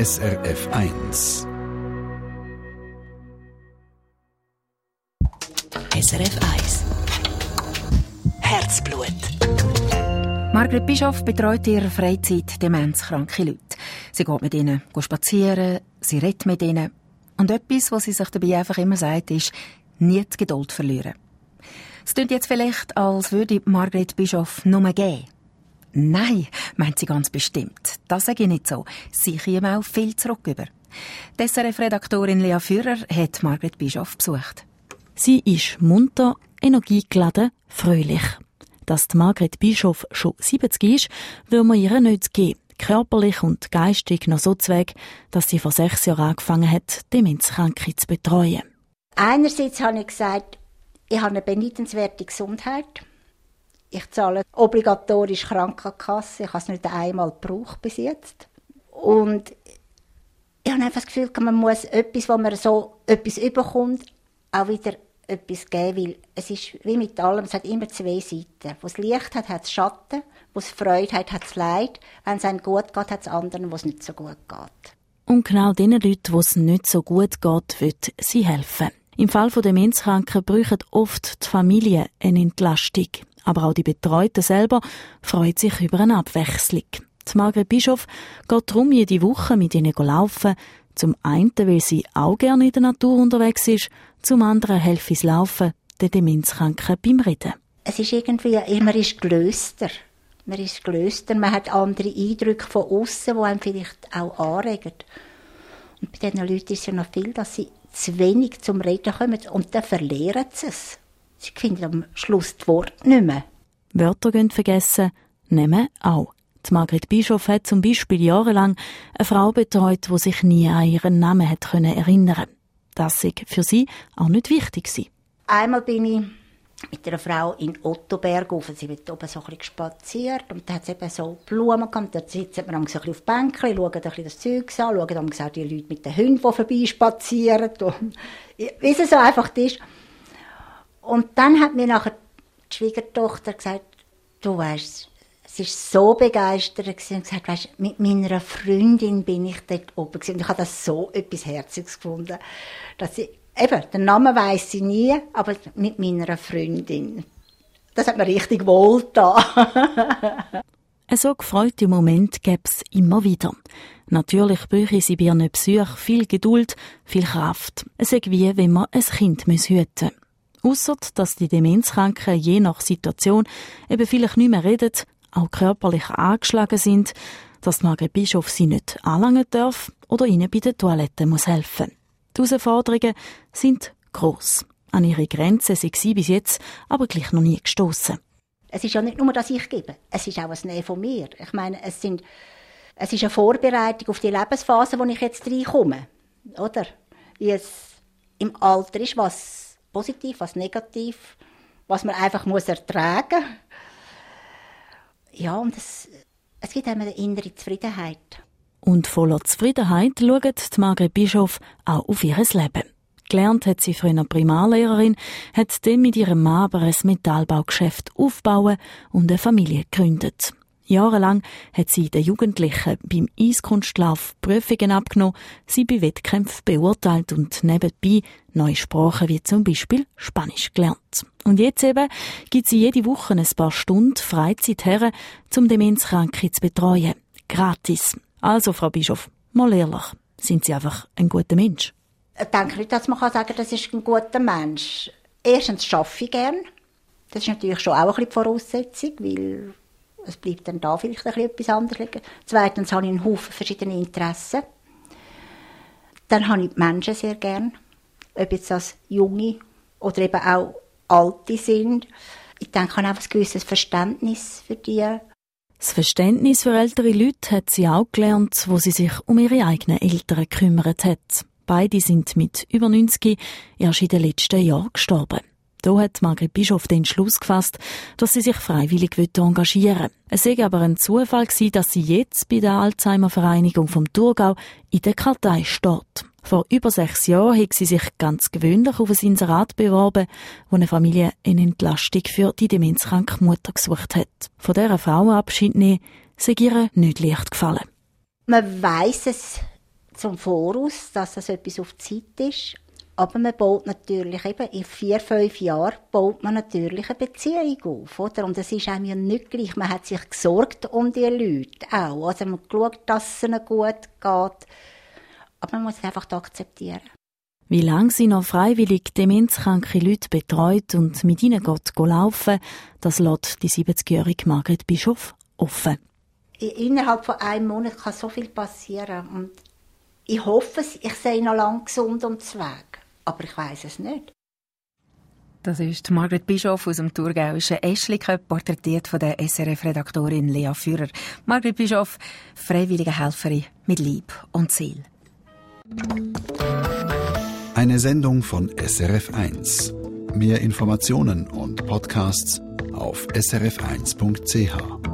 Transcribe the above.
SRF 1. SRF 1 Herzblut Margret Bischof betreut in ihrer Freizeit demenzkranke Leute. Sie geht mit ihnen spazieren, sie redet mit ihnen. Und etwas, was sie sich dabei einfach immer sagt, ist, nie die Geduld verlieren. Es klingt jetzt vielleicht, als würde Margret Bischof nur gehen. Nein, meint sie ganz bestimmt. Das sage ich nicht so. Sie käme auch viel zurück über. SRF-Redaktorin Lea Führer hat Margret Bischof besucht. Sie ist munter, energiegeladen, fröhlich. Dass die Margret Bischof schon 70 ist, will man ihr nicht geben. Körperlich und geistig noch so zweig, dass sie vor sechs Jahren angefangen hat, Demenzkranke zu betreuen. Einerseits habe ich gesagt, ich habe eine beneidenswerte Gesundheit. Ich zahle obligatorisch Krankenkasse. Ich habe es nicht einmal gebraucht bis jetzt. Und ich habe einfach das Gefühl, man muss etwas, wo man so etwas überkommt, auch wieder etwas geben, weil es ist wie mit allem, es hat immer zwei Seiten. Wo es Licht hat, hat es Schatten, wo es Freude hat, hat es Leid. Wenn es einem gut geht, hat es anderen, wo es nicht so gut geht. Und genau den Leuten, wo es nicht so gut geht, wird sie helfen. Im Fall von Demenzkranken brauchen oft die Familie eine Entlastung. Aber auch die Betreuten selber freuen sich über eine Abwechslung. Die Margret Bischof geht darum jede Woche mit ihnen laufen. Zum einen, weil sie auch gerne in der Natur unterwegs ist, zum anderen helfe es Laufen den Demenzkranken beim Reden. Es ist irgendwie, man ist gelöster. Man ist gelöster, man hat andere Eindrücke von außen, die einem vielleicht auch anregen. Und bei diesen Leuten ist es ja noch viel, dass sie zu wenig zum Reden kommen und dann verlieren sie es. Sie finden am Schluss das Wort nicht mehr. Wörter gehen vergessen, nehmen auch. Die Margret Bischof hat zum Beispiel jahrelang eine Frau betreut, die sich nie an ihren Namen hat erinnern Das sei für sie auch nicht wichtig gewesen. Einmal bin ich mit einer Frau in Ottoberg auf. Sie wird oben so ein bisschen spaziert und da hat es eben so Blumen gehabt. Da sitzen wir so ein bisschen auf Bänkchen, schauen ein bisschen das Zeug an, schauen dann auch die Leute mit den Hunden, die vorbei spazieren. Wie es so einfach ist. Und dann hat mir nachher die Schwiegertochter gesagt, du weißt, sie ist so begeistert und gesagt, weißt, mit meiner Freundin bin ich dort oben gewesen. Und ich habe das so etwas Herziges gefunden, dass sie, eben, den Namen weiß sie nie, aber mit meiner Freundin. Das hat mir richtig wohl da. so gefreute Moment gäbe es immer wieder. Natürlich bräuchte sie bei ihren Besuch viel Geduld, viel Kraft. Es ist wie, wenn man ein Kind hüten muss. Ausser, dass die Demenzkranken je nach Situation eben vielleicht nicht mehr reden, auch körperlich angeschlagen sind, dass Margret Bischof sie nicht anlangen darf oder ihnen bei der Toilette muss helfen. Die Herausforderungen sind gross. An ihre Grenzen sind sie bis jetzt aber gleich noch nie gestoßen. Es ist ja nicht nur, dass ich gebe, es ist auch ein Nähe von mir. Ich meine, es, sind, es ist eine Vorbereitung auf die Lebensphase, wo ich jetzt reinkomme. Oder? Wie es im Alter ist, was positiv, was negativ, was man einfach muss ertragen muss. Ja, und es, es gibt einem eine innere Zufriedenheit. Und voller Zufriedenheit schaut die Margret Bischof auch auf ihr Leben. Gelernt hat sie früher Primarlehrerin, hat dann mit ihrem Mann aber ein Metallbaugeschäft aufbauen und eine Familie gegründet. Jahrelang hat sie den Jugendlichen beim Eiskunstlauf Prüfungen abgenommen, sie bei Wettkämpfen beurteilt und nebenbei neue Sprachen wie zum Beispiel Spanisch gelernt. Und jetzt eben gibt sie jede Woche ein paar Stunden Freizeit her, um Demenzkranke zu betreuen. Gratis. Also, Frau Bischof, mal ehrlich, sind Sie einfach ein guter Mensch? Ich denke nicht, dass man sagen kann, das ist ein guter Mensch. Erstens schaffe ich gern. Das ist natürlich schon auch ein bisschen die Voraussetzung, weil es bleibt dann da vielleicht ein etwas anderes liegen. Zweitens habe ich einen Haufen verschiedene Interessen. Dann habe ich die Menschen sehr gern. Ob jetzt das Junge oder eben auch Alte sind. Ich denke, ich habe einfach ein gewisses Verständnis für die. Das Verständnis für ältere Leute hat sie auch gelernt, wo sie sich um ihre eigenen Eltern gekümmert hat. Beide sind mit über 90 erst in den letzten Jahren gestorben. Da hat Margret Bischof den Schluss gefasst, dass sie sich freiwillig engagieren will. Es sei aber ein Zufall gewesen, dass sie jetzt bei der Alzheimer-Vereinigung vom Thurgau in der Kartei steht. Vor über sechs Jahren hat sie sich ganz gewöhnlich auf ein Inserat beworben, wo eine Familie eine Entlastung für die demenzkranke Mutter gesucht hat. Von dieser Frau Abschied nehmen, sei ihr nicht leicht gefallen. Man weiß es zum Voraus, dass das etwas auf Zeit ist. Aber man baut natürlich eben, in vier, fünf Jahren baut man natürlich eine Beziehung auf, oder? Und es ist einem nicht gleich. Man hat sich gesorgt um die Leute auch. Also man hat geschaut, dass es ihnen gut geht. Aber man muss es einfach akzeptieren. Wie lange sie noch freiwillig demenzkranke Leute betreut und mit ihnen geht laufen, das lässt die 70-jährige Margret Bischof offen. Innerhalb von einem Monat kann so viel passieren. Und ich hoffe, ich sehe noch lange gesund ums Weg aber ich weiß es nicht. Das ist Margret Bischof aus dem thurgauischen Eschliken, porträtiert von der SRF-Redaktorin Lea Führer. Margret Bischof, freiwillige Helferin mit Lieb und Ziel. Eine Sendung von SRF1. Mehr Informationen und Podcasts auf srf1.ch.